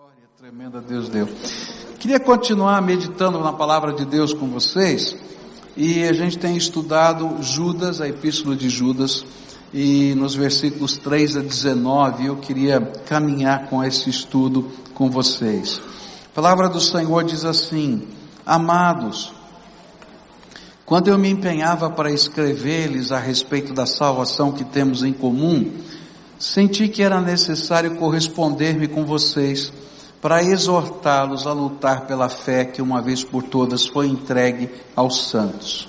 Vitória tremenda Deus deu. Queria continuar meditando na palavra de Deus com vocês. E a gente tem estudado Judas, a epístola de Judas, e nos versículos 3 a 19 eu queria caminhar com esse estudo com vocês. A palavra do Senhor diz assim: Amados, quando eu me empenhava para escrever-lhes a respeito da salvação que temos em comum, senti que era necessário corresponder-me com vocês para exortá-los a lutar pela fé que uma vez por todas foi entregue aos santos.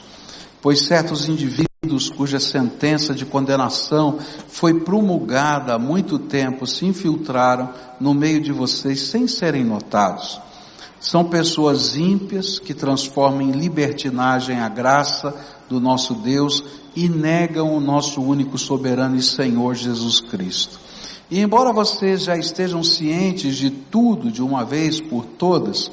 Pois certos indivíduos cuja sentença de condenação foi promulgada há muito tempo se infiltraram no meio de vocês sem serem notados. São pessoas ímpias que transformam em libertinagem a graça do nosso Deus e negam o nosso único soberano e Senhor Jesus Cristo. E embora vocês já estejam cientes de tudo de uma vez por todas,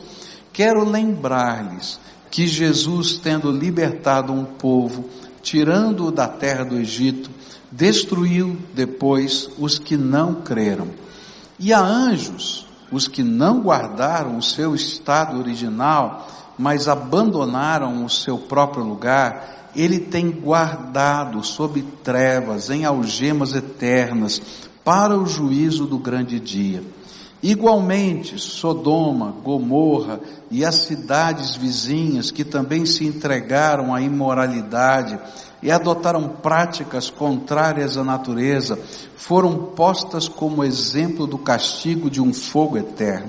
quero lembrar-lhes que Jesus, tendo libertado um povo, tirando-o da terra do Egito, destruiu depois os que não creram. E a anjos, os que não guardaram o seu estado original, mas abandonaram o seu próprio lugar, ele tem guardado sob trevas, em algemas eternas, para o juízo do grande dia. Igualmente, Sodoma, Gomorra e as cidades vizinhas que também se entregaram à imoralidade e adotaram práticas contrárias à natureza, foram postas como exemplo do castigo de um fogo eterno.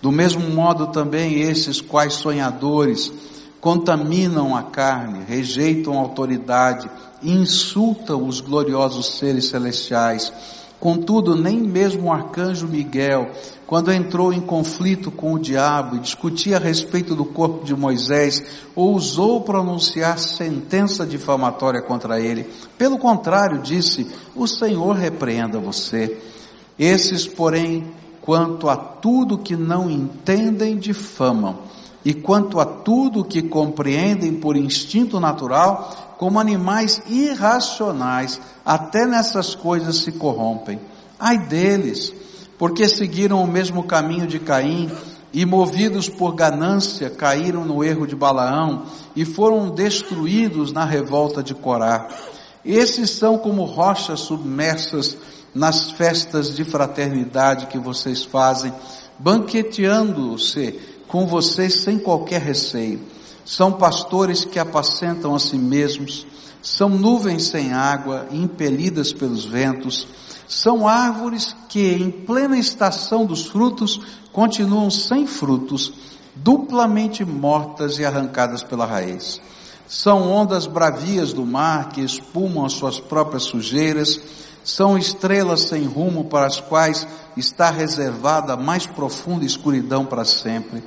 Do mesmo modo também esses quais sonhadores, contaminam a carne, rejeitam a autoridade, insultam os gloriosos seres celestiais. Contudo, nem mesmo o arcanjo Miguel, quando entrou em conflito com o diabo e discutia a respeito do corpo de Moisés, ousou pronunciar sentença difamatória contra ele. Pelo contrário, disse: O Senhor repreenda você. Esses, porém, quanto a tudo que não entendem, difamam e quanto a tudo que compreendem por instinto natural, como animais irracionais, até nessas coisas se corrompem. Ai deles, porque seguiram o mesmo caminho de Caim e movidos por ganância caíram no erro de Balaão e foram destruídos na revolta de Corá. Esses são como rochas submersas nas festas de fraternidade que vocês fazem, banqueteando-se com vocês sem qualquer receio. São pastores que apacentam a si mesmos, são nuvens sem água, impelidas pelos ventos, são árvores que em plena estação dos frutos continuam sem frutos, duplamente mortas e arrancadas pela raiz. São ondas bravias do mar que espumam as suas próprias sujeiras, são estrelas sem rumo para as quais está reservada a mais profunda escuridão para sempre.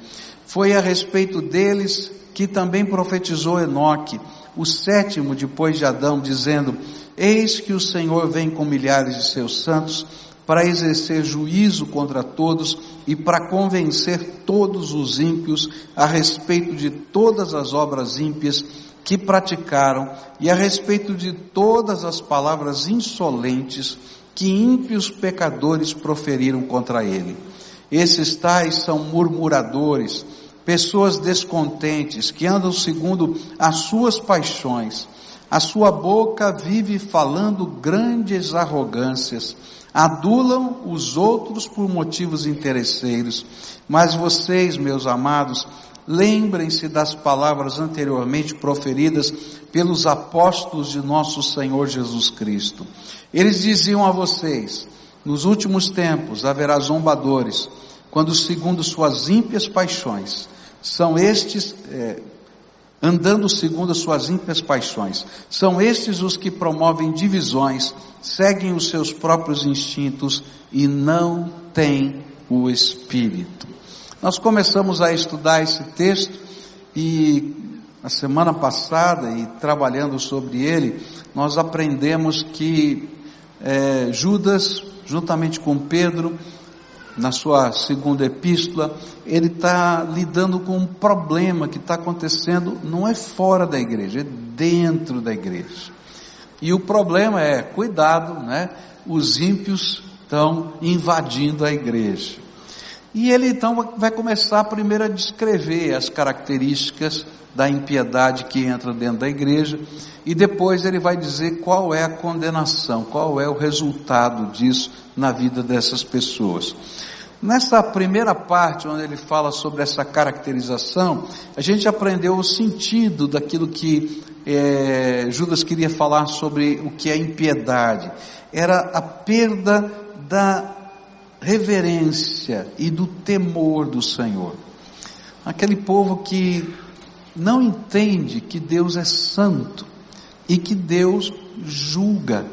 Foi a respeito deles que também profetizou Enoque, o sétimo depois de Adão, dizendo: Eis que o Senhor vem com milhares de seus santos para exercer juízo contra todos e para convencer todos os ímpios a respeito de todas as obras ímpias que praticaram e a respeito de todas as palavras insolentes que ímpios pecadores proferiram contra ele. Esses tais são murmuradores, pessoas descontentes, que andam segundo as suas paixões. A sua boca vive falando grandes arrogâncias, adulam os outros por motivos interesseiros. Mas vocês, meus amados, lembrem-se das palavras anteriormente proferidas pelos apóstolos de nosso Senhor Jesus Cristo. Eles diziam a vocês, nos últimos tempos haverá zombadores, quando segundo suas ímpias paixões, são estes, é, andando segundo as suas ímpias paixões, são estes os que promovem divisões, seguem os seus próprios instintos e não têm o Espírito. Nós começamos a estudar esse texto e a semana passada e trabalhando sobre ele, nós aprendemos que é, Judas, juntamente com Pedro, na sua segunda epístola, ele está lidando com um problema que está acontecendo, não é fora da igreja, é dentro da igreja. E o problema é, cuidado, né? Os ímpios estão invadindo a igreja. E ele então vai começar primeiro a descrever as características da impiedade que entra dentro da igreja, e depois ele vai dizer qual é a condenação, qual é o resultado disso na vida dessas pessoas. Nessa primeira parte, onde ele fala sobre essa caracterização, a gente aprendeu o sentido daquilo que é, Judas queria falar sobre o que é impiedade. Era a perda da reverência e do temor do Senhor. Aquele povo que não entende que Deus é santo e que Deus julga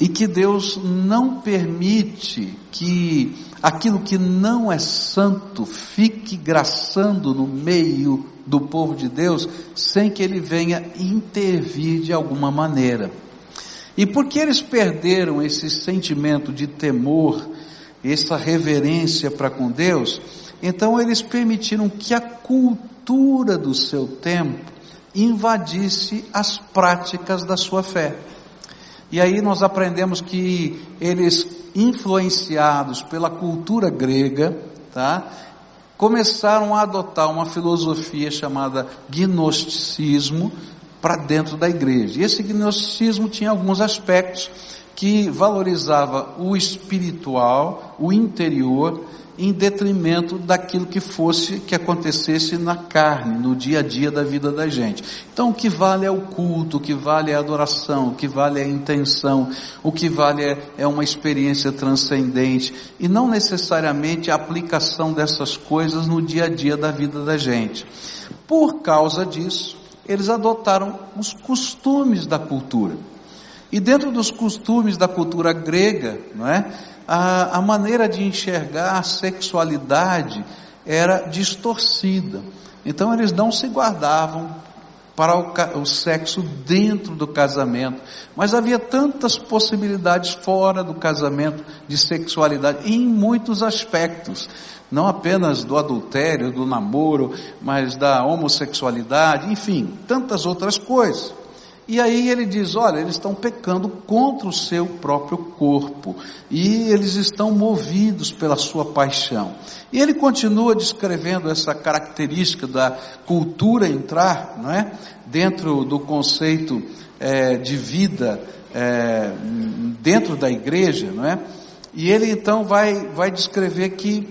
e que Deus não permite que aquilo que não é santo fique graçando no meio do povo de Deus sem que ele venha intervir de alguma maneira. E porque eles perderam esse sentimento de temor, essa reverência para com Deus, então eles permitiram que a cultura do seu tempo invadisse as práticas da sua fé. E aí nós aprendemos que eles, influenciados pela cultura grega, tá? Começaram a adotar uma filosofia chamada gnosticismo para dentro da igreja. E esse gnosticismo tinha alguns aspectos que valorizava o espiritual, o interior, em detrimento daquilo que fosse, que acontecesse na carne, no dia a dia da vida da gente. Então o que vale é o culto, o que vale é a adoração, o que vale é a intenção, o que vale é, é uma experiência transcendente, e não necessariamente a aplicação dessas coisas no dia a dia da vida da gente. Por causa disso, eles adotaram os costumes da cultura. E dentro dos costumes da cultura grega, não é? a, a maneira de enxergar a sexualidade era distorcida. Então eles não se guardavam para o, o, sexo dentro do casamento, mas havia tantas possibilidades fora do casamento de sexualidade, em muitos aspectos, não apenas do adultério, do namoro, mas da homossexualidade, enfim, tantas outras coisas. E aí ele diz: olha, eles estão pecando contra o seu próprio corpo e eles estão movidos pela sua paixão. E ele continua descrevendo essa característica da cultura entrar, não é, dentro do conceito é, de vida é, dentro da igreja, não é? E ele então vai vai descrever que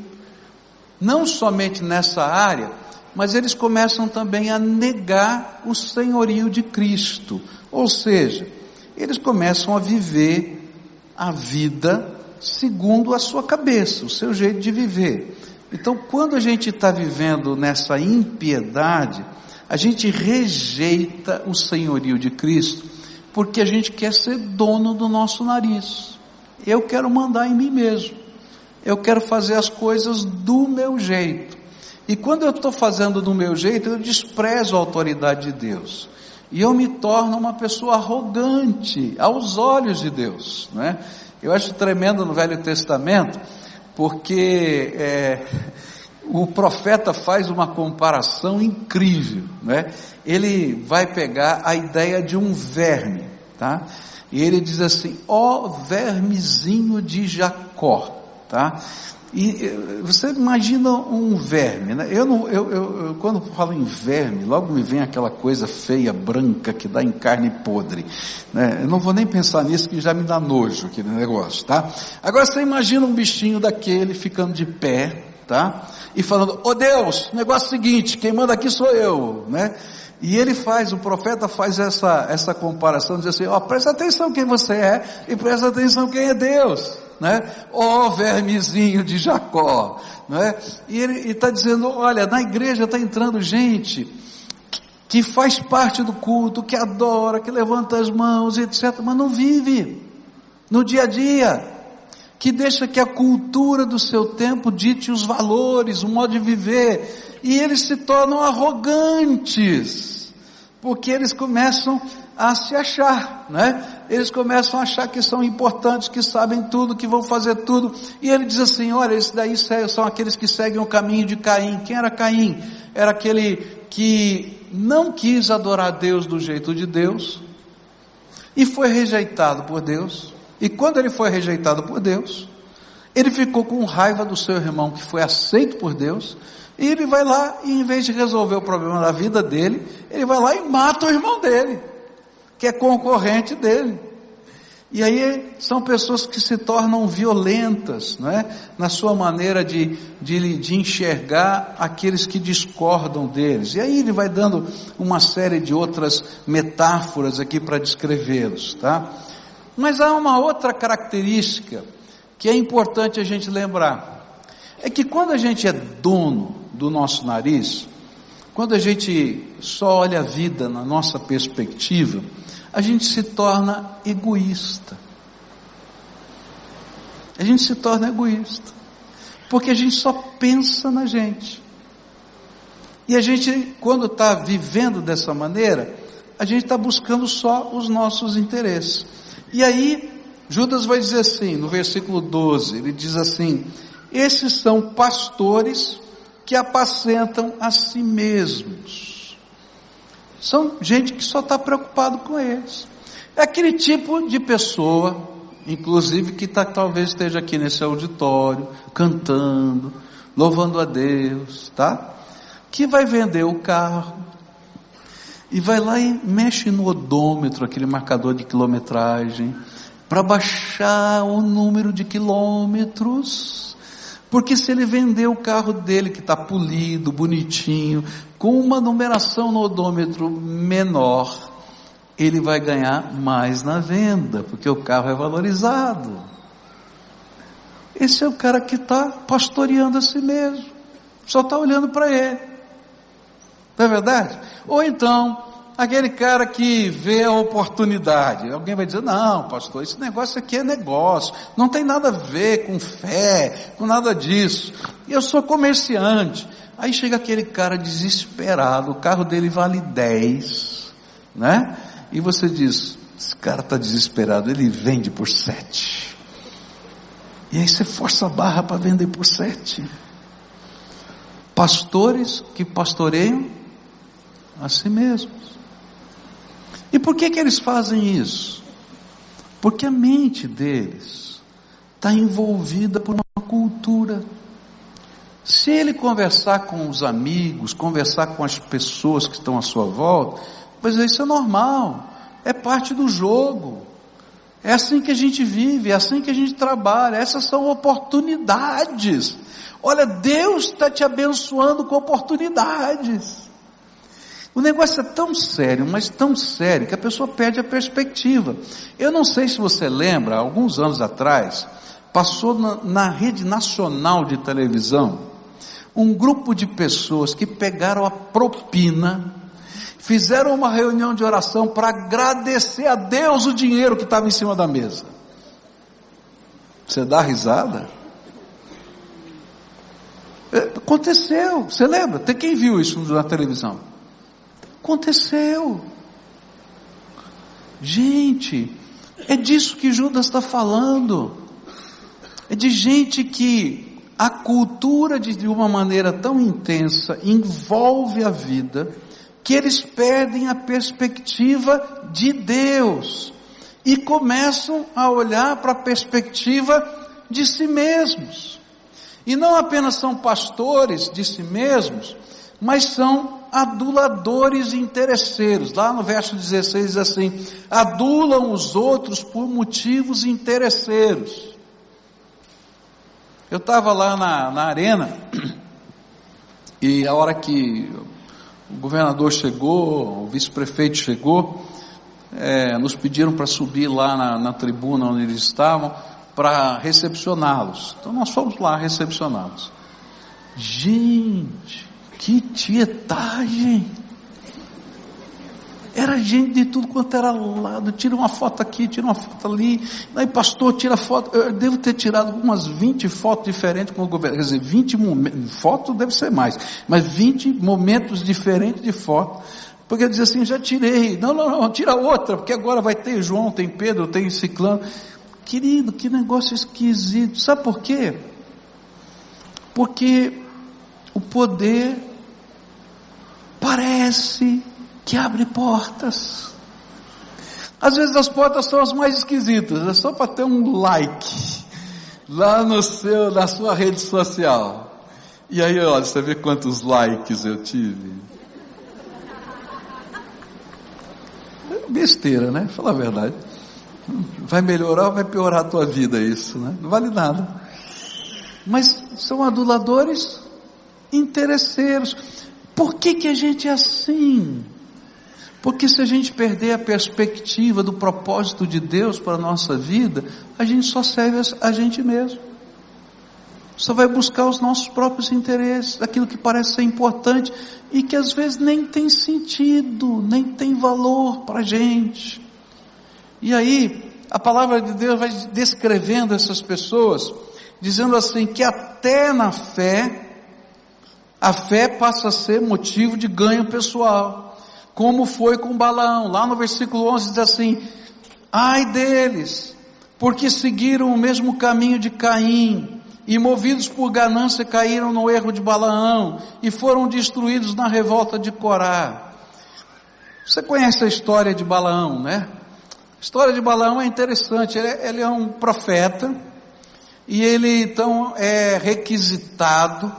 não somente nessa área mas eles começam também a negar o senhorio de Cristo. Ou seja, eles começam a viver a vida segundo a sua cabeça, o seu jeito de viver. Então, quando a gente está vivendo nessa impiedade, a gente rejeita o senhorio de Cristo, porque a gente quer ser dono do nosso nariz. Eu quero mandar em mim mesmo. Eu quero fazer as coisas do meu jeito. E quando eu estou fazendo do meu jeito, eu desprezo a autoridade de Deus. E eu me torno uma pessoa arrogante aos olhos de Deus. Não é? Eu acho tremendo no Velho Testamento, porque é, o profeta faz uma comparação incrível. Né? Ele vai pegar a ideia de um verme, tá? E ele diz assim: ó vermezinho de Jacó, tá? E eh, você imagina um verme, né? Eu, não, eu, eu, eu, quando falo em verme, logo me vem aquela coisa feia, branca, que dá em carne podre. Né? Eu não vou nem pensar nisso, que já me dá nojo aquele negócio, tá? Agora você imagina um bichinho daquele ficando de pé, tá? E falando, ô oh Deus, negócio seguinte, quem manda aqui sou eu, né? E ele faz, o profeta faz essa, essa comparação, diz assim, ó, oh, presta atenção quem você é e presta atenção quem é Deus né? Ó oh, vermezinho de Jacó, né? E ele está dizendo, olha, na igreja está entrando gente que faz parte do culto, que adora, que levanta as mãos, etc., mas não vive no dia a dia, que deixa que a cultura do seu tempo dite os valores, o modo de viver, e eles se tornam arrogantes, porque eles começam a se achar, né? Eles começam a achar que são importantes, que sabem tudo, que vão fazer tudo. E ele diz assim: olha, esses daí são aqueles que seguem o caminho de Caim. Quem era Caim? Era aquele que não quis adorar Deus do jeito de Deus e foi rejeitado por Deus. E quando ele foi rejeitado por Deus, Ele ficou com raiva do seu irmão que foi aceito por Deus, e ele vai lá e em vez de resolver o problema da vida dele, ele vai lá e mata o irmão dele, que é concorrente dele. E aí são pessoas que se tornam violentas, não é? Na sua maneira de, de, de, enxergar aqueles que discordam deles. E aí ele vai dando uma série de outras metáforas aqui para descrevê-los, tá? Mas há uma outra característica que é importante a gente lembrar. É que quando a gente é dono do nosso nariz, quando a gente só olha a vida na nossa perspectiva, a gente se torna egoísta. A gente se torna egoísta. Porque a gente só pensa na gente. E a gente, quando está vivendo dessa maneira, a gente está buscando só os nossos interesses. E aí, Judas vai dizer assim, no versículo 12, ele diz assim: Esses são pastores que apacentam a si mesmos. São gente que só está preocupado com eles. É aquele tipo de pessoa, inclusive que tá, talvez esteja aqui nesse auditório, cantando, louvando a Deus, tá? Que vai vender o carro e vai lá e mexe no odômetro, aquele marcador de quilometragem, para baixar o número de quilômetros. Porque se ele vender o carro dele, que está polido, bonitinho, com uma numeração no odômetro menor, ele vai ganhar mais na venda, porque o carro é valorizado. Esse é o cara que está pastoreando a si mesmo, só está olhando para ele. Não é verdade? Ou então, aquele cara que vê a oportunidade. Alguém vai dizer: não, pastor, esse negócio aqui é negócio, não tem nada a ver com fé, com nada disso. Eu sou comerciante. Aí chega aquele cara desesperado, o carro dele vale 10, né? E você diz, esse cara está desesperado, ele vende por 7. E aí você força a barra para vender por 7. Pastores que pastoreiam a si mesmos. E por que que eles fazem isso? Porque a mente deles está envolvida por uma cultura se ele conversar com os amigos, conversar com as pessoas que estão à sua volta, pois isso é normal, é parte do jogo. É assim que a gente vive, é assim que a gente trabalha, essas são oportunidades. Olha, Deus está te abençoando com oportunidades. O negócio é tão sério, mas tão sério, que a pessoa perde a perspectiva. Eu não sei se você lembra, alguns anos atrás, passou na, na rede nacional de televisão, um grupo de pessoas que pegaram a propina, fizeram uma reunião de oração para agradecer a Deus o dinheiro que estava em cima da mesa. Você dá risada? É, aconteceu, você lembra? Tem quem viu isso na televisão? Aconteceu. Gente, é disso que Judas está falando. É de gente que a cultura de, de uma maneira tão intensa envolve a vida que eles perdem a perspectiva de Deus e começam a olhar para a perspectiva de si mesmos. E não apenas são pastores de si mesmos, mas são aduladores interesseiros. Lá no verso 16 diz assim: adulam os outros por motivos interesseiros. Eu estava lá na, na arena e a hora que o governador chegou, o vice-prefeito chegou, é, nos pediram para subir lá na, na tribuna onde eles estavam para recepcioná-los. Então nós fomos lá recepcioná-los. Gente, que tietagem! Era gente de tudo quanto era lado, tira uma foto aqui, tira uma foto ali, aí pastor, tira foto, eu devo ter tirado umas 20 fotos diferentes com o governo, quer dizer, 20 momentos, foto deve ser mais, mas 20 momentos diferentes de foto, porque eu dizia assim, já tirei, não, não, não, tira outra, porque agora vai ter João, tem Pedro, tem Ciclano, querido, que negócio esquisito, sabe por quê? Porque o poder parece que abre portas. Às vezes as portas são as mais esquisitas, é só para ter um like. lá no seu, na sua rede social. E aí, olha, você vê quantos likes eu tive. Besteira, né? Fala a verdade. Vai melhorar ou vai piorar a tua vida isso, né? Não vale nada. Mas são aduladores interesseiros. Por que que a gente é assim? Porque se a gente perder a perspectiva do propósito de Deus para a nossa vida, a gente só serve a gente mesmo. Só vai buscar os nossos próprios interesses, aquilo que parece ser importante e que às vezes nem tem sentido, nem tem valor para a gente. E aí, a palavra de Deus vai descrevendo essas pessoas, dizendo assim que até na fé, a fé passa a ser motivo de ganho pessoal, como foi com Balaão, lá no versículo 11 diz assim, ai deles, porque seguiram o mesmo caminho de Caim, e movidos por ganância caíram no erro de Balaão e foram destruídos na revolta de Corá. Você conhece a história de Balaão, né? A história de Balaão é interessante, ele é, ele é um profeta e ele então é requisitado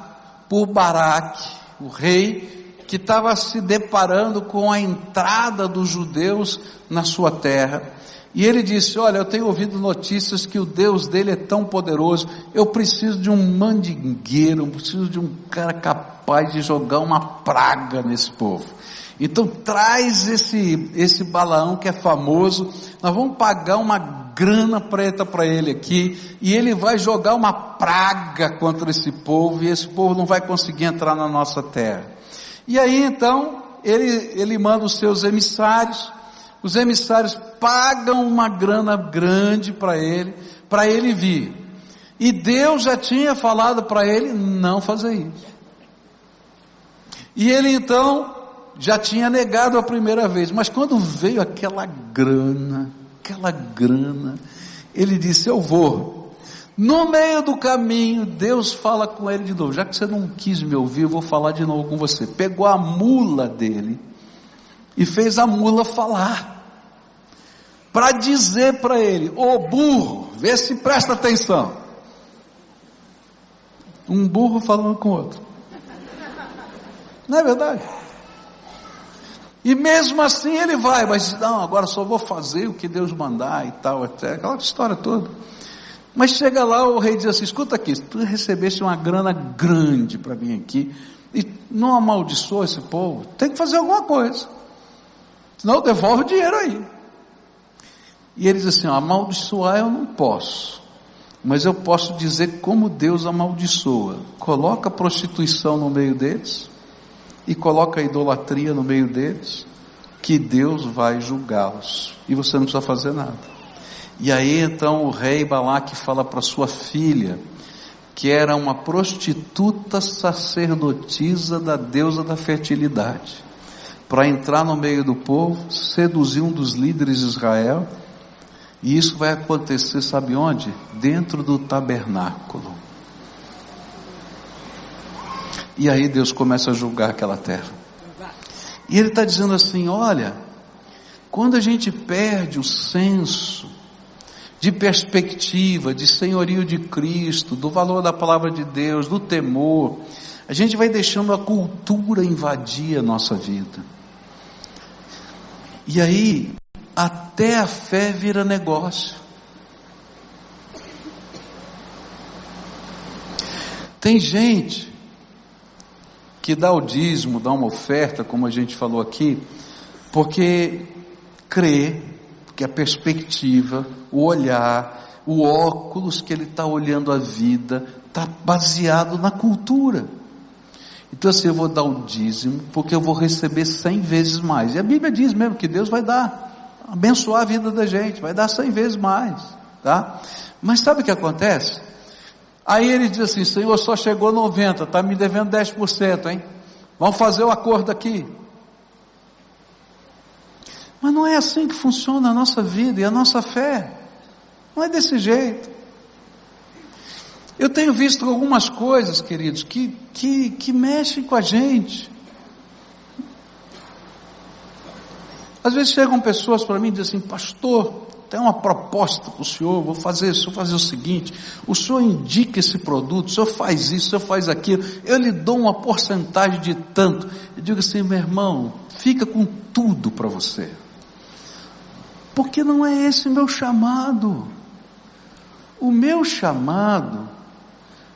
por Baraque, o rei, que estava se deparando com a entrada dos judeus na sua terra. E ele disse: Olha, eu tenho ouvido notícias que o Deus dele é tão poderoso, eu preciso de um mandingueiro, eu preciso de um cara capaz de jogar uma praga nesse povo. Então traz esse, esse Balaão que é famoso, nós vamos pagar uma grana preta para ele aqui, e ele vai jogar uma praga contra esse povo, e esse povo não vai conseguir entrar na nossa terra. E aí então, ele, ele manda os seus emissários, os emissários pagam uma grana grande para ele, para ele vir. E Deus já tinha falado para ele não fazer isso. E ele então já tinha negado a primeira vez, mas quando veio aquela grana, aquela grana, ele disse: Eu vou. No meio do caminho, Deus fala com ele de novo. Já que você não quis me ouvir, eu vou falar de novo com você. Pegou a mula dele e fez a mula falar. Para dizer para ele, ô oh, burro, vê se presta atenção. Um burro falando com outro. Não é verdade? E mesmo assim ele vai, mas não, agora só vou fazer o que Deus mandar e tal, até aquela história toda. Mas chega lá, o rei diz assim: escuta aqui, tu recebeste uma grana grande para mim aqui, e não amaldiçoa esse povo, tem que fazer alguma coisa. Senão devolve o dinheiro aí. E ele diz assim: amaldiçoar eu não posso, mas eu posso dizer como Deus amaldiçoa. Coloca prostituição no meio deles e coloca idolatria no meio deles, que Deus vai julgá-los e você não precisa fazer nada. E aí então o rei Balaque fala para sua filha, que era uma prostituta sacerdotisa da deusa da fertilidade para entrar no meio do povo, seduzir um dos líderes de Israel, e isso vai acontecer, sabe onde? Dentro do tabernáculo. E aí Deus começa a julgar aquela terra. E Ele está dizendo assim: olha, quando a gente perde o senso de perspectiva, de senhorio de Cristo, do valor da palavra de Deus, do temor, a gente vai deixando a cultura invadir a nossa vida. E aí, até a fé vira negócio. Tem gente que dá o dízimo, dá uma oferta, como a gente falou aqui, porque crê que a perspectiva, o olhar, o óculos que ele está olhando a vida, está baseado na cultura. Então assim, eu vou dar o dízimo, porque eu vou receber cem vezes mais. E a Bíblia diz mesmo que Deus vai dar, abençoar a vida da gente, vai dar cem vezes mais, tá? Mas sabe o que acontece? Aí ele diz assim, Senhor, só chegou 90, está me devendo 10%, hein? Vamos fazer o acordo aqui. Mas não é assim que funciona a nossa vida e a nossa fé. Não é desse jeito. Eu tenho visto algumas coisas, queridos, que, que, que mexem com a gente. Às vezes chegam pessoas para mim e dizem assim, pastor, tenho uma proposta para o senhor, vou fazer isso, vou fazer o seguinte, o senhor indica esse produto, o senhor faz isso, o senhor faz aquilo, eu lhe dou uma porcentagem de tanto. Eu digo assim, meu irmão, fica com tudo para você. Porque não é esse meu chamado. O meu chamado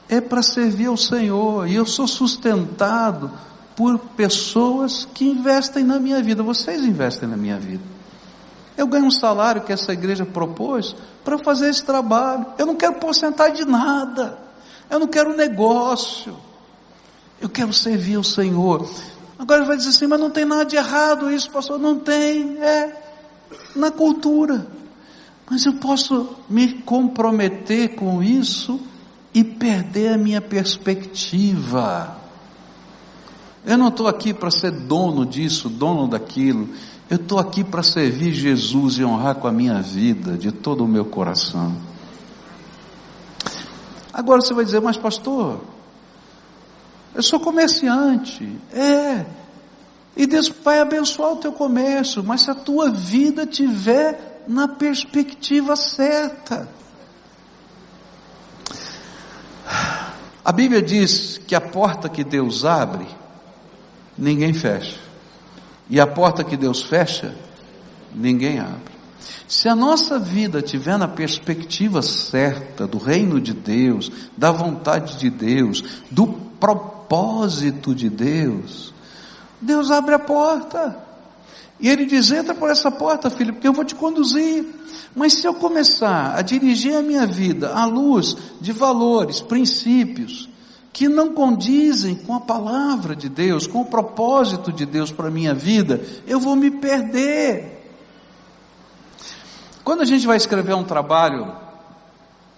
é para servir ao Senhor, e eu sou sustentado por pessoas que investem na minha vida. Vocês investem na minha vida. Eu ganho um salário que essa igreja propôs para fazer esse trabalho. Eu não quero porcentagem de nada. Eu não quero negócio. Eu quero servir ao Senhor. Agora ele vai dizer assim, mas não tem nada de errado isso, pastor. Não tem, é na cultura. Mas eu posso me comprometer com isso e perder a minha perspectiva. Eu não estou aqui para ser dono disso, dono daquilo. Eu estou aqui para servir Jesus e honrar com a minha vida, de todo o meu coração. Agora você vai dizer, mas pastor, eu sou comerciante. É. E Deus vai abençoar o teu comércio, mas se a tua vida tiver na perspectiva certa. A Bíblia diz que a porta que Deus abre, ninguém fecha. E a porta que Deus fecha, ninguém abre. Se a nossa vida tiver na perspectiva certa do reino de Deus, da vontade de Deus, do propósito de Deus, Deus abre a porta. E ele diz: entra por essa porta, filho, porque eu vou te conduzir. Mas se eu começar a dirigir a minha vida à luz de valores, princípios, que não condizem com a palavra de Deus, com o propósito de Deus para a minha vida, eu vou me perder. Quando a gente vai escrever um trabalho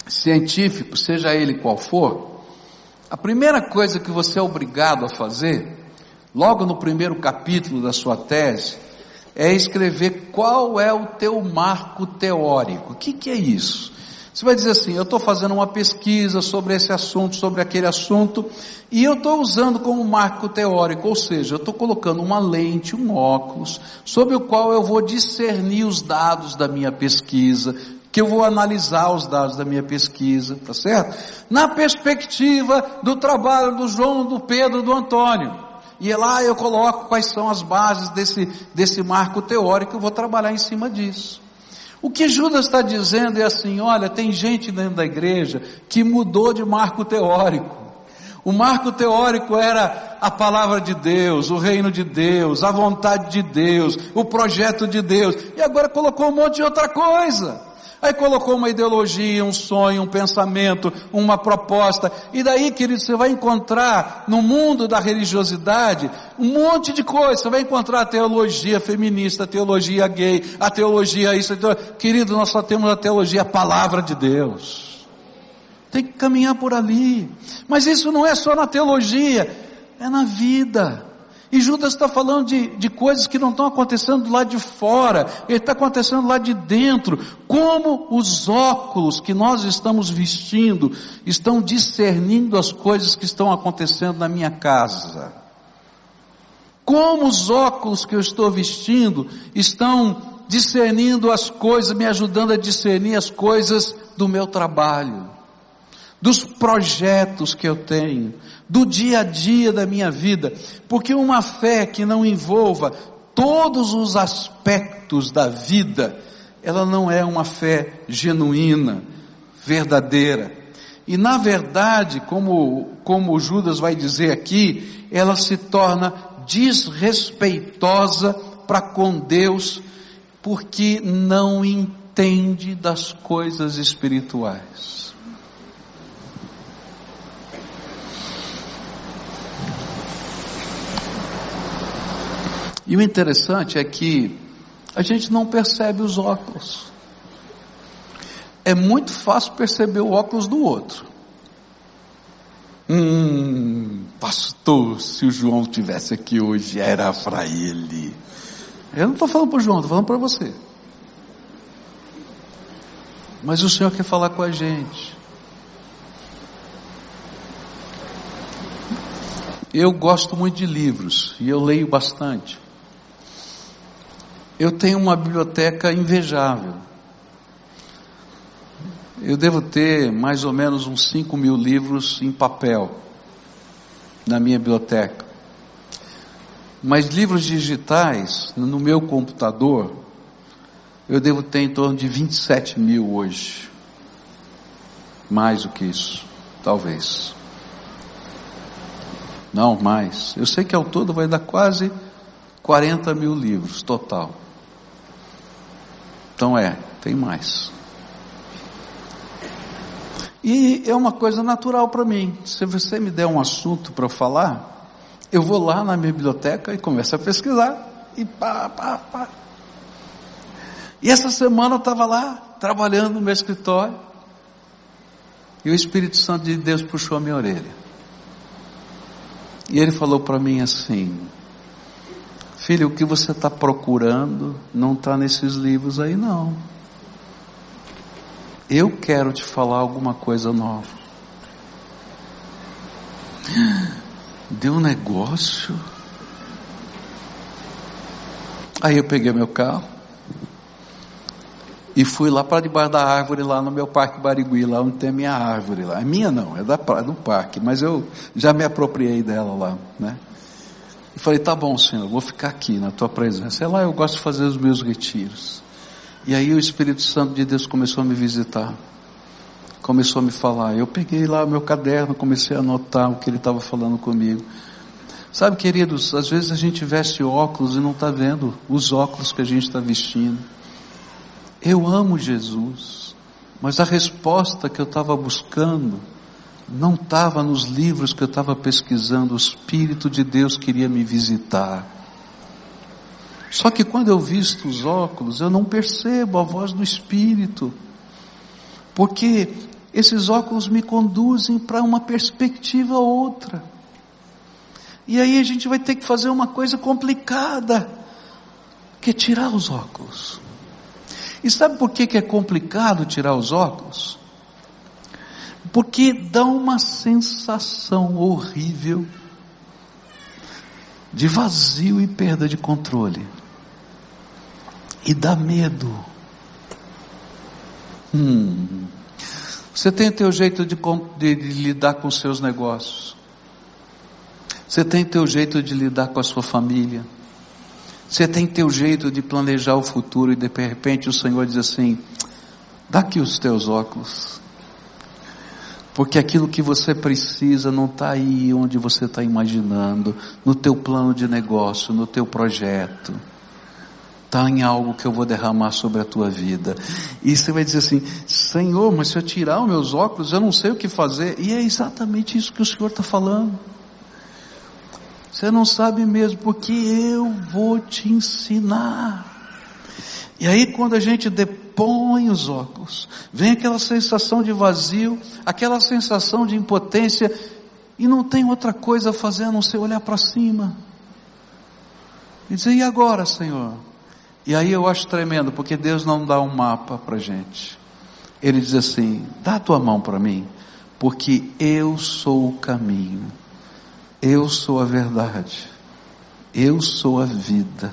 científico, seja ele qual for, a primeira coisa que você é obrigado a fazer, logo no primeiro capítulo da sua tese, é escrever qual é o teu marco teórico. O que, que é isso? Você vai dizer assim, eu estou fazendo uma pesquisa sobre esse assunto, sobre aquele assunto, e eu estou usando como marco teórico, ou seja, eu estou colocando uma lente, um óculos, sobre o qual eu vou discernir os dados da minha pesquisa, que eu vou analisar os dados da minha pesquisa, tá certo? Na perspectiva do trabalho do João, do Pedro, do Antônio. E lá eu coloco quais são as bases desse, desse marco teórico, eu vou trabalhar em cima disso. O que Judas está dizendo é assim: olha, tem gente dentro da igreja que mudou de marco teórico. O marco teórico era a palavra de Deus, o reino de Deus, a vontade de Deus, o projeto de Deus, e agora colocou um monte de outra coisa. Aí colocou uma ideologia, um sonho, um pensamento, uma proposta. E daí, querido, você vai encontrar no mundo da religiosidade um monte de coisa. Você vai encontrar a teologia feminista, a teologia gay, a teologia isso. Querido, nós só temos a teologia, a palavra de Deus. Tem que caminhar por ali. Mas isso não é só na teologia, é na vida. E Judas está falando de, de coisas que não estão acontecendo lá de fora, ele está acontecendo lá de dentro. Como os óculos que nós estamos vestindo estão discernindo as coisas que estão acontecendo na minha casa. Como os óculos que eu estou vestindo estão discernindo as coisas, me ajudando a discernir as coisas do meu trabalho dos projetos que eu tenho, do dia a dia da minha vida, porque uma fé que não envolva todos os aspectos da vida, ela não é uma fé genuína, verdadeira. E na verdade, como, como Judas vai dizer aqui, ela se torna desrespeitosa para com Deus, porque não entende das coisas espirituais. E o interessante é que a gente não percebe os óculos. É muito fácil perceber o óculos do outro. Hum, pastor, se o João tivesse aqui hoje, era para ele. Eu não estou falando para o João, estou falando para você. Mas o Senhor quer falar com a gente. Eu gosto muito de livros e eu leio bastante eu tenho uma biblioteca invejável. eu devo ter mais ou menos uns 5 mil livros em papel na minha biblioteca. Mas livros digitais, no meu computador, eu devo ter em torno de 27 mil hoje. Mais do que isso, talvez. Não, mais. Eu sei que ao todo vai dar quase 40 mil livros total. Então é, tem mais. E é uma coisa natural para mim. Se você me der um assunto para falar, eu vou lá na minha biblioteca e começo a pesquisar. E pá, pá, pá. E essa semana eu estava lá, trabalhando no meu escritório, e o Espírito Santo de Deus puxou a minha orelha. E ele falou para mim assim: Filho, o que você está procurando não está nesses livros aí, não. Eu quero te falar alguma coisa nova. Deu um negócio. Aí eu peguei meu carro e fui lá para debaixo da árvore lá no meu parque Barigui, lá onde tem a minha árvore lá. É minha não, é da, do parque, mas eu já me apropriei dela lá, né? E falei, tá bom Senhor, vou ficar aqui na tua presença. É lá eu gosto de fazer os meus retiros. E aí o Espírito Santo de Deus começou a me visitar. Começou a me falar. Eu peguei lá o meu caderno, comecei a anotar o que ele estava falando comigo. Sabe, queridos, às vezes a gente veste óculos e não está vendo os óculos que a gente está vestindo. Eu amo Jesus, mas a resposta que eu estava buscando não estava nos livros que eu estava pesquisando. O Espírito de Deus queria me visitar. Só que quando eu visto os óculos, eu não percebo a voz do Espírito, porque esses óculos me conduzem para uma perspectiva outra. E aí a gente vai ter que fazer uma coisa complicada, que é tirar os óculos. E sabe por que, que é complicado tirar os óculos? Porque dá uma sensação horrível de vazio e perda de controle e dá medo. Hum. Você tem o teu jeito de, de, de lidar com seus negócios. Você tem teu jeito de lidar com a sua família. Você tem teu jeito de planejar o futuro e de repente o Senhor diz assim: dá aqui os teus óculos. Porque aquilo que você precisa não está aí onde você está imaginando, no teu plano de negócio, no teu projeto está em algo que eu vou derramar sobre a tua vida. E você vai dizer assim, Senhor, mas se eu tirar os meus óculos, eu não sei o que fazer. E é exatamente isso que o Senhor está falando. Você não sabe mesmo, porque eu vou te ensinar. E aí quando a gente depõe os óculos, vem aquela sensação de vazio, aquela sensação de impotência, e não tem outra coisa a fazer a não ser olhar para cima. E dizer, e agora, Senhor? E aí eu acho tremendo, porque Deus não dá um mapa para gente. Ele diz assim: dá a tua mão para mim, porque eu sou o caminho, eu sou a verdade, eu sou a vida,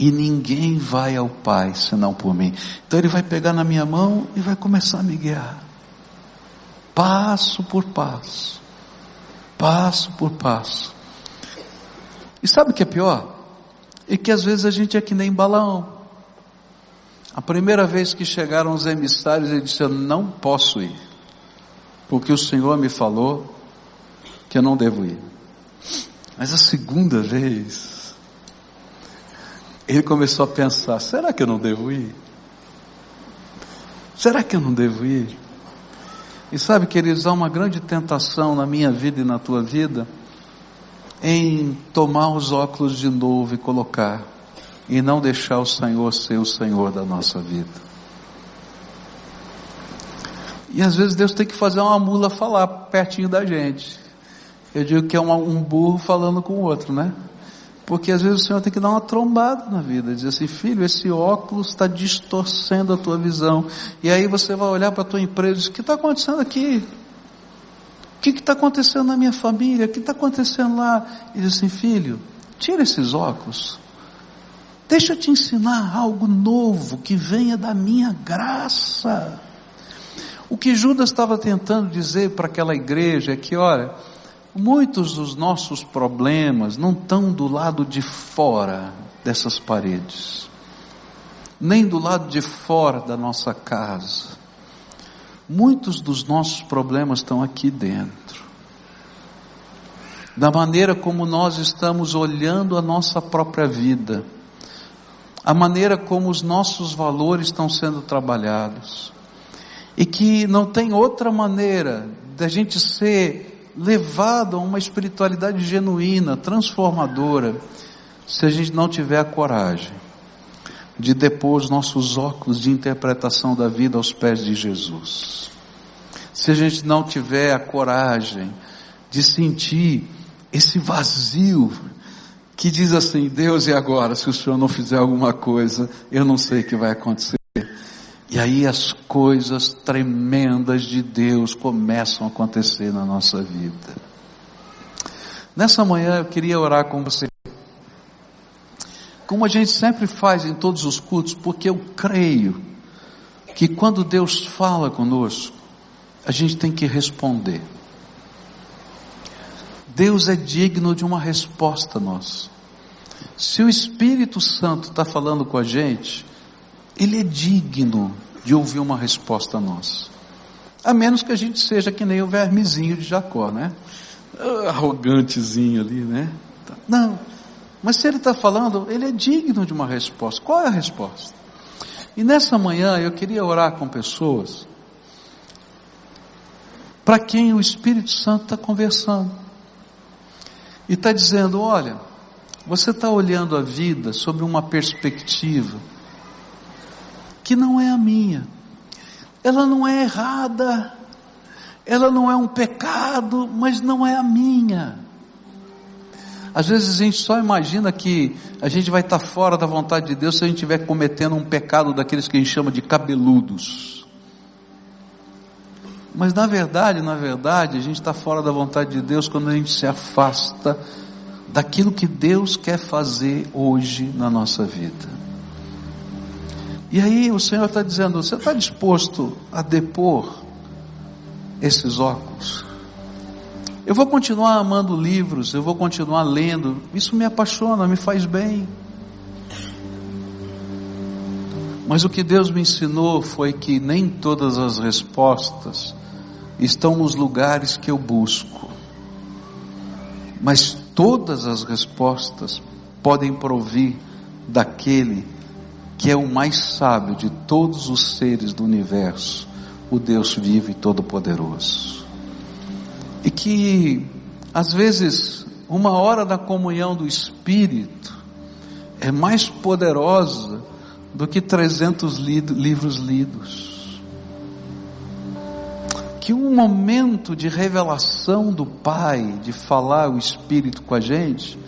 e ninguém vai ao Pai senão por mim. Então ele vai pegar na minha mão e vai começar a me guiar, passo por passo, passo por passo. E sabe o que é pior? e que às vezes a gente é que nem Balaão. A primeira vez que chegaram os emissários, ele disse: Eu não posso ir, porque o Senhor me falou que eu não devo ir. Mas a segunda vez, ele começou a pensar: será que eu não devo ir? Será que eu não devo ir? E sabe, queridos, há uma grande tentação na minha vida e na tua vida em tomar os óculos de novo e colocar, e não deixar o Senhor ser o Senhor da nossa vida. E às vezes Deus tem que fazer uma mula falar pertinho da gente. Eu digo que é um burro falando com o outro, né? Porque às vezes o Senhor tem que dar uma trombada na vida, dizer assim, filho, esse óculos está distorcendo a tua visão. E aí você vai olhar para a tua empresa e diz, o que está acontecendo aqui? O que está acontecendo na minha família? O que está acontecendo lá? Ele diz assim, filho, tira esses óculos. Deixa eu te ensinar algo novo que venha da minha graça. O que Judas estava tentando dizer para aquela igreja é que, olha, muitos dos nossos problemas não estão do lado de fora dessas paredes, nem do lado de fora da nossa casa. Muitos dos nossos problemas estão aqui dentro. Da maneira como nós estamos olhando a nossa própria vida, a maneira como os nossos valores estão sendo trabalhados, e que não tem outra maneira da gente ser levado a uma espiritualidade genuína, transformadora, se a gente não tiver a coragem de depor os nossos óculos de interpretação da vida aos pés de Jesus. Se a gente não tiver a coragem de sentir esse vazio que diz assim: Deus, e agora? Se o Senhor não fizer alguma coisa, eu não sei o que vai acontecer. E aí as coisas tremendas de Deus começam a acontecer na nossa vida. Nessa manhã eu queria orar com você como a gente sempre faz em todos os cultos, porque eu creio que quando Deus fala conosco, a gente tem que responder. Deus é digno de uma resposta nossa. Se o Espírito Santo está falando com a gente, Ele é digno de ouvir uma resposta nossa. A menos que a gente seja que nem o vermezinho de Jacó, né? Arrogantezinho ali, né? Não. Mas se ele está falando, ele é digno de uma resposta. Qual é a resposta? E nessa manhã eu queria orar com pessoas para quem o Espírito Santo está conversando. E está dizendo: olha, você está olhando a vida sobre uma perspectiva que não é a minha. Ela não é errada, ela não é um pecado, mas não é a minha. Às vezes a gente só imagina que a gente vai estar fora da vontade de Deus se a gente estiver cometendo um pecado daqueles que a gente chama de cabeludos. Mas na verdade, na verdade, a gente está fora da vontade de Deus quando a gente se afasta daquilo que Deus quer fazer hoje na nossa vida. E aí o Senhor está dizendo: você está disposto a depor esses óculos? Eu vou continuar amando livros, eu vou continuar lendo. Isso me apaixona, me faz bem. Mas o que Deus me ensinou foi que nem todas as respostas estão nos lugares que eu busco. Mas todas as respostas podem provir daquele que é o mais sábio de todos os seres do universo, o Deus vivo e todo-poderoso. E que, às vezes, uma hora da comunhão do Espírito é mais poderosa do que 300 livros lidos. Que um momento de revelação do Pai, de falar o Espírito com a gente,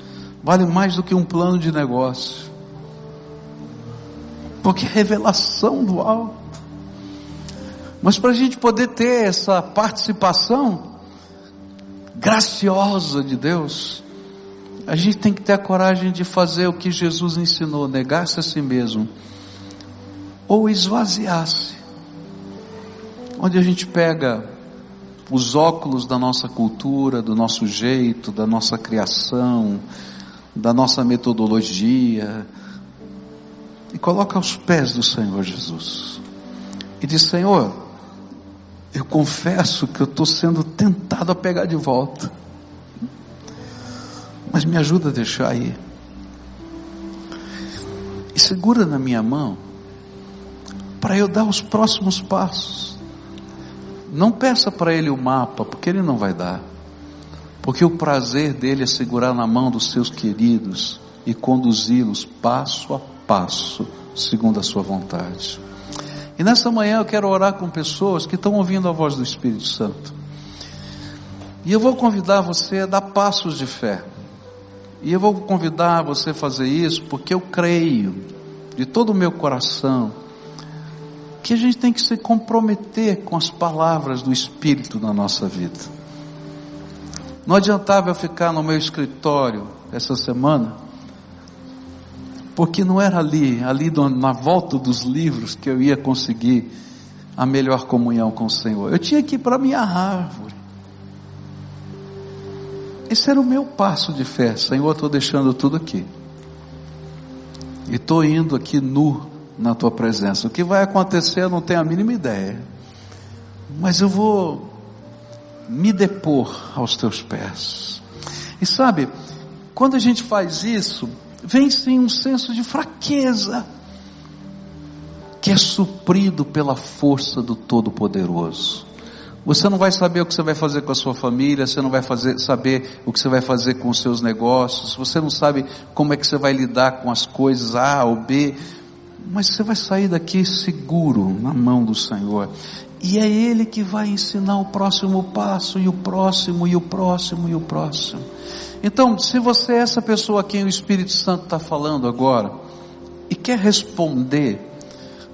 vale mais do que um plano de negócio. Porque revelação do alto. Mas para a gente poder ter essa participação, graciosa de Deus, a gente tem que ter a coragem de fazer o que Jesus ensinou, negar-se a si mesmo, ou esvaziar-se. Onde a gente pega os óculos da nossa cultura, do nosso jeito, da nossa criação, da nossa metodologia, e coloca aos pés do Senhor Jesus. E diz: Senhor, eu confesso que eu estou sendo tentado a pegar de volta. Mas me ajuda a deixar aí. E segura na minha mão para eu dar os próximos passos. Não peça para ele o mapa, porque ele não vai dar. Porque o prazer dele é segurar na mão dos seus queridos e conduzi-los passo a passo, segundo a sua vontade. E nessa manhã eu quero orar com pessoas que estão ouvindo a voz do Espírito Santo. E eu vou convidar você a dar passos de fé. E eu vou convidar você a fazer isso porque eu creio, de todo o meu coração, que a gente tem que se comprometer com as palavras do Espírito na nossa vida. Não adiantava eu ficar no meu escritório essa semana porque não era ali, ali na volta dos livros que eu ia conseguir a melhor comunhão com o Senhor. Eu tinha que ir para a minha árvore. Esse era o meu passo de fé. Senhor, estou deixando tudo aqui. E estou indo aqui nu na tua presença. O que vai acontecer eu não tenho a mínima ideia. Mas eu vou me depor aos teus pés. E sabe, quando a gente faz isso, vem sim um senso de fraqueza, que é suprido pela força do Todo-Poderoso. Você não vai saber o que você vai fazer com a sua família, você não vai fazer, saber o que você vai fazer com os seus negócios, você não sabe como é que você vai lidar com as coisas A ou B, mas você vai sair daqui seguro na mão do Senhor. E é Ele que vai ensinar o próximo passo, e o próximo, e o próximo, e o próximo. Então, se você é essa pessoa a quem o Espírito Santo está falando agora, e quer responder,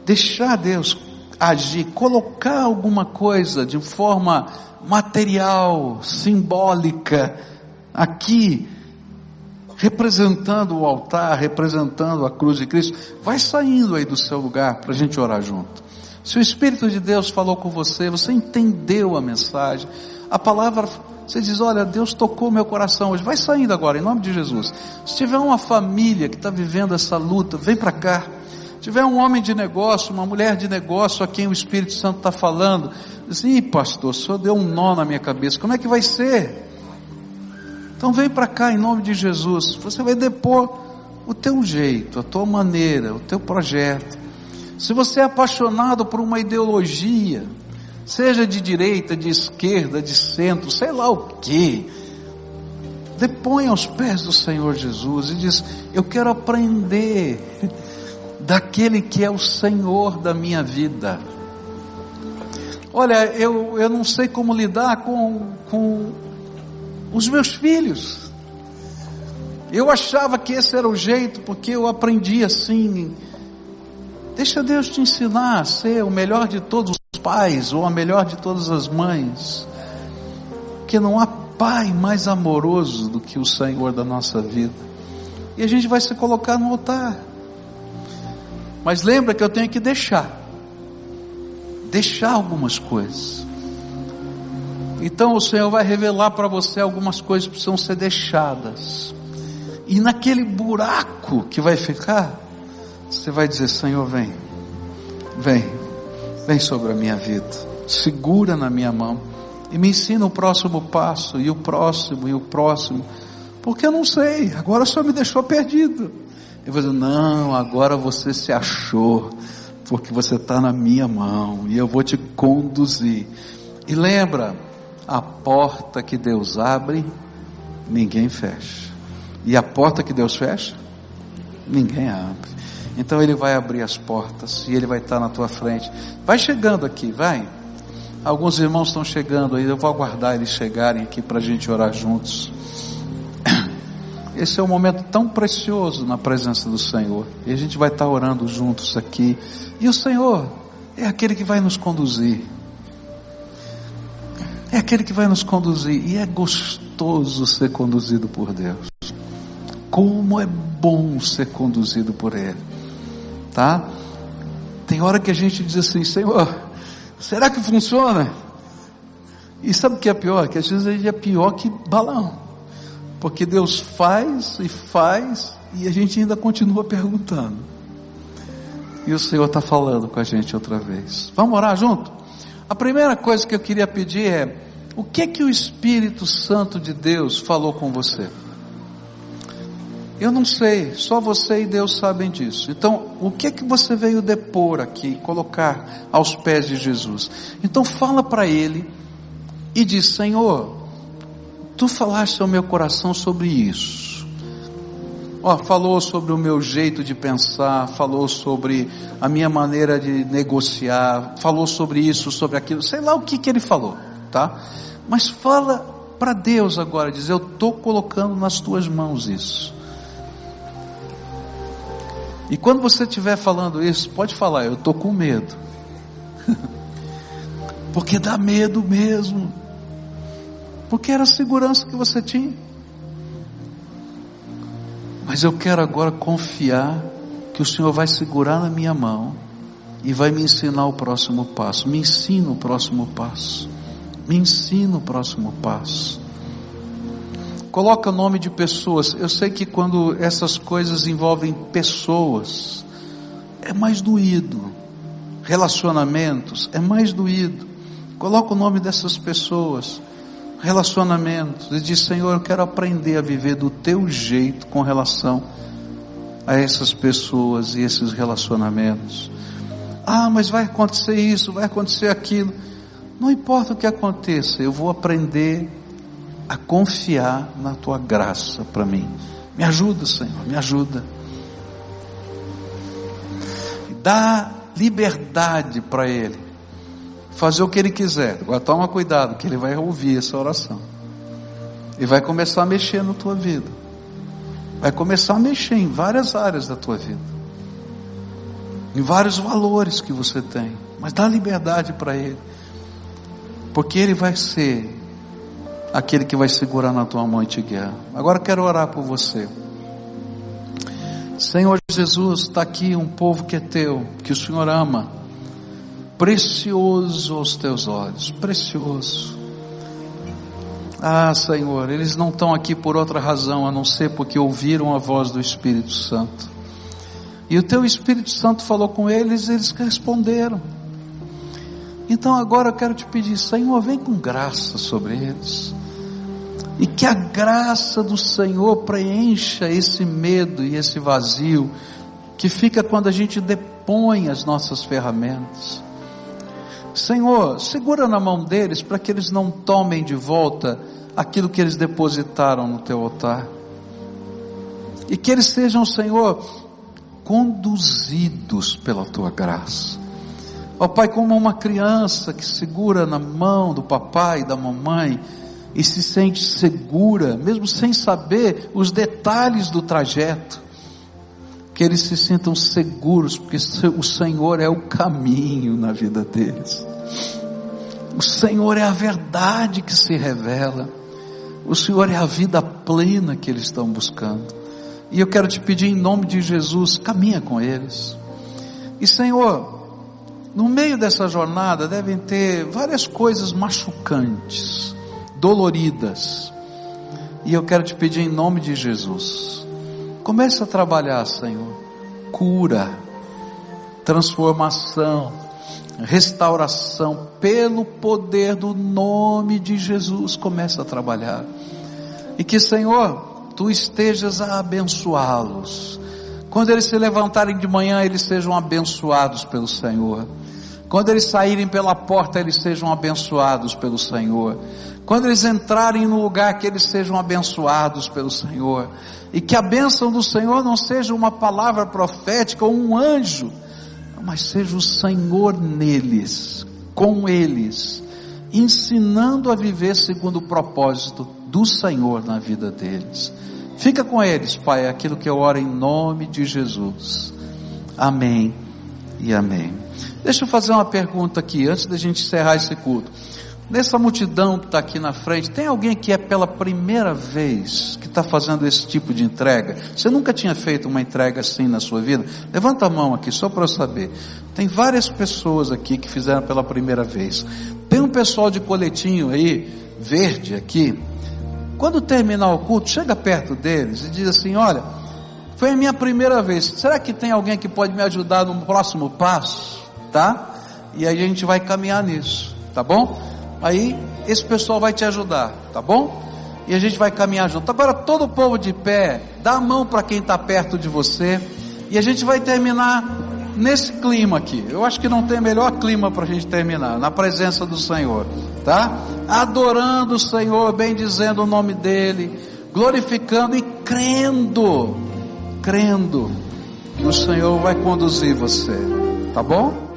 deixar Deus agir, colocar alguma coisa de forma material, simbólica, aqui, representando o altar, representando a cruz de Cristo, vai saindo aí do seu lugar para a gente orar junto. Se o Espírito de Deus falou com você, você entendeu a mensagem, a palavra, você diz, olha, Deus tocou meu coração hoje, vai saindo agora, em nome de Jesus. Se tiver uma família que está vivendo essa luta, vem para cá. Se tiver um homem de negócio, uma mulher de negócio a quem o Espírito Santo está falando, diz, ih pastor, senhor deu um nó na minha cabeça, como é que vai ser? Então vem para cá em nome de Jesus, você vai depor o teu jeito, a tua maneira, o teu projeto. Se você é apaixonado por uma ideologia, seja de direita, de esquerda, de centro, sei lá o que, depõe aos pés do Senhor Jesus e diz: Eu quero aprender daquele que é o Senhor da minha vida. Olha, eu, eu não sei como lidar com, com os meus filhos. Eu achava que esse era o jeito, porque eu aprendi assim Deixa Deus te ensinar a ser o melhor de todos os pais, ou a melhor de todas as mães. Que não há pai mais amoroso do que o Senhor da nossa vida. E a gente vai se colocar no altar. Mas lembra que eu tenho que deixar. Deixar algumas coisas. Então o Senhor vai revelar para você algumas coisas que precisam ser deixadas. E naquele buraco que vai ficar, você vai dizer: Senhor, vem, vem, vem sobre a minha vida, segura na minha mão e me ensina o próximo passo, e o próximo, e o próximo, porque eu não sei, agora só me deixou perdido. Eu vou dizer: Não, agora você se achou, porque você está na minha mão e eu vou te conduzir. E lembra, a porta que Deus abre, ninguém fecha. E a porta que Deus fecha, ninguém abre. Então ele vai abrir as portas e ele vai estar na tua frente. Vai chegando aqui, vai. Alguns irmãos estão chegando aí, eu vou aguardar eles chegarem aqui para a gente orar juntos. Esse é um momento tão precioso na presença do Senhor. E a gente vai estar orando juntos aqui. E o Senhor é aquele que vai nos conduzir. É aquele que vai nos conduzir. E é gostoso ser conduzido por Deus. Como é bom ser conduzido por Ele tá? Tem hora que a gente diz assim, Senhor, será que funciona? E sabe o que é pior? Que às vezes gente é pior que balão. Porque Deus faz e faz e a gente ainda continua perguntando. E o Senhor está falando com a gente outra vez. Vamos orar junto? A primeira coisa que eu queria pedir é: o que que o Espírito Santo de Deus falou com você? Eu não sei, só você e Deus sabem disso. Então, o que é que você veio depor aqui, colocar aos pés de Jesus? Então, fala para ele e diz: Senhor, tu falaste ao meu coração sobre isso. Ó, falou sobre o meu jeito de pensar, falou sobre a minha maneira de negociar, falou sobre isso, sobre aquilo, sei lá o que que ele falou, tá? Mas fala para Deus agora, diz: Eu estou colocando nas tuas mãos isso. E quando você estiver falando isso, pode falar, eu estou com medo. Porque dá medo mesmo. Porque era a segurança que você tinha. Mas eu quero agora confiar que o Senhor vai segurar na minha mão e vai me ensinar o próximo passo. Me ensina o próximo passo. Me ensina o próximo passo. Coloca o nome de pessoas. Eu sei que quando essas coisas envolvem pessoas, é mais doído. Relacionamentos é mais doído. Coloca o nome dessas pessoas, relacionamentos, e diz: Senhor, eu quero aprender a viver do teu jeito com relação a essas pessoas e esses relacionamentos. Ah, mas vai acontecer isso, vai acontecer aquilo. Não importa o que aconteça, eu vou aprender a confiar na tua graça para mim. Me ajuda, Senhor, me ajuda. Dá liberdade para Ele fazer o que Ele quiser. Agora toma cuidado, que Ele vai ouvir essa oração. E vai começar a mexer na tua vida. Vai começar a mexer em várias áreas da tua vida. Em vários valores que você tem. Mas dá liberdade para Ele. Porque Ele vai ser aquele que vai segurar na tua mão e te guiar. Agora quero orar por você. Senhor Jesus, está aqui um povo que é teu, que o Senhor ama, precioso aos teus olhos, precioso. Ah, Senhor, eles não estão aqui por outra razão a não ser porque ouviram a voz do Espírito Santo. E o teu Espírito Santo falou com eles, eles responderam. Então agora eu quero te pedir, Senhor, vem com graça sobre eles. E que a graça do Senhor preencha esse medo e esse vazio que fica quando a gente depõe as nossas ferramentas. Senhor, segura na mão deles para que eles não tomem de volta aquilo que eles depositaram no teu altar. E que eles sejam, Senhor, conduzidos pela tua graça. Ó Pai, como uma criança que segura na mão do papai e da mamãe, e se sente segura, mesmo sem saber os detalhes do trajeto. Que eles se sintam seguros, porque o Senhor é o caminho na vida deles. O Senhor é a verdade que se revela. O Senhor é a vida plena que eles estão buscando. E eu quero te pedir em nome de Jesus, caminha com eles. E Senhor, no meio dessa jornada devem ter várias coisas machucantes doloridas. E eu quero te pedir em nome de Jesus. Comece a trabalhar, Senhor. Cura, transformação, restauração, pelo poder do nome de Jesus. Comece a trabalhar. E que, Senhor, tu estejas a abençoá-los. Quando eles se levantarem de manhã, eles sejam abençoados pelo Senhor. Quando eles saírem pela porta, eles sejam abençoados pelo Senhor. Quando eles entrarem no lugar, que eles sejam abençoados pelo Senhor. E que a bênção do Senhor não seja uma palavra profética ou um anjo, mas seja o Senhor neles, com eles, ensinando a viver segundo o propósito do Senhor na vida deles. Fica com eles, Pai, aquilo que eu oro em nome de Jesus. Amém e amém. Deixa eu fazer uma pergunta aqui, antes da gente encerrar esse culto. Nessa multidão que está aqui na frente, tem alguém que é pela primeira vez que está fazendo esse tipo de entrega? Você nunca tinha feito uma entrega assim na sua vida? Levanta a mão aqui, só para eu saber. Tem várias pessoas aqui que fizeram pela primeira vez. Tem um pessoal de coletinho aí, verde aqui. Quando terminar o culto, chega perto deles e diz assim: Olha, foi a minha primeira vez. Será que tem alguém que pode me ajudar no próximo passo? Tá? E aí a gente vai caminhar nisso, tá bom? Aí esse pessoal vai te ajudar, tá bom? E a gente vai caminhar junto. Agora todo o povo de pé, dá a mão para quem está perto de você. E a gente vai terminar nesse clima aqui. Eu acho que não tem melhor clima para a gente terminar, na presença do Senhor, tá? Adorando o Senhor, bendizendo o nome dEle, glorificando e crendo, crendo que o Senhor vai conduzir você, tá bom?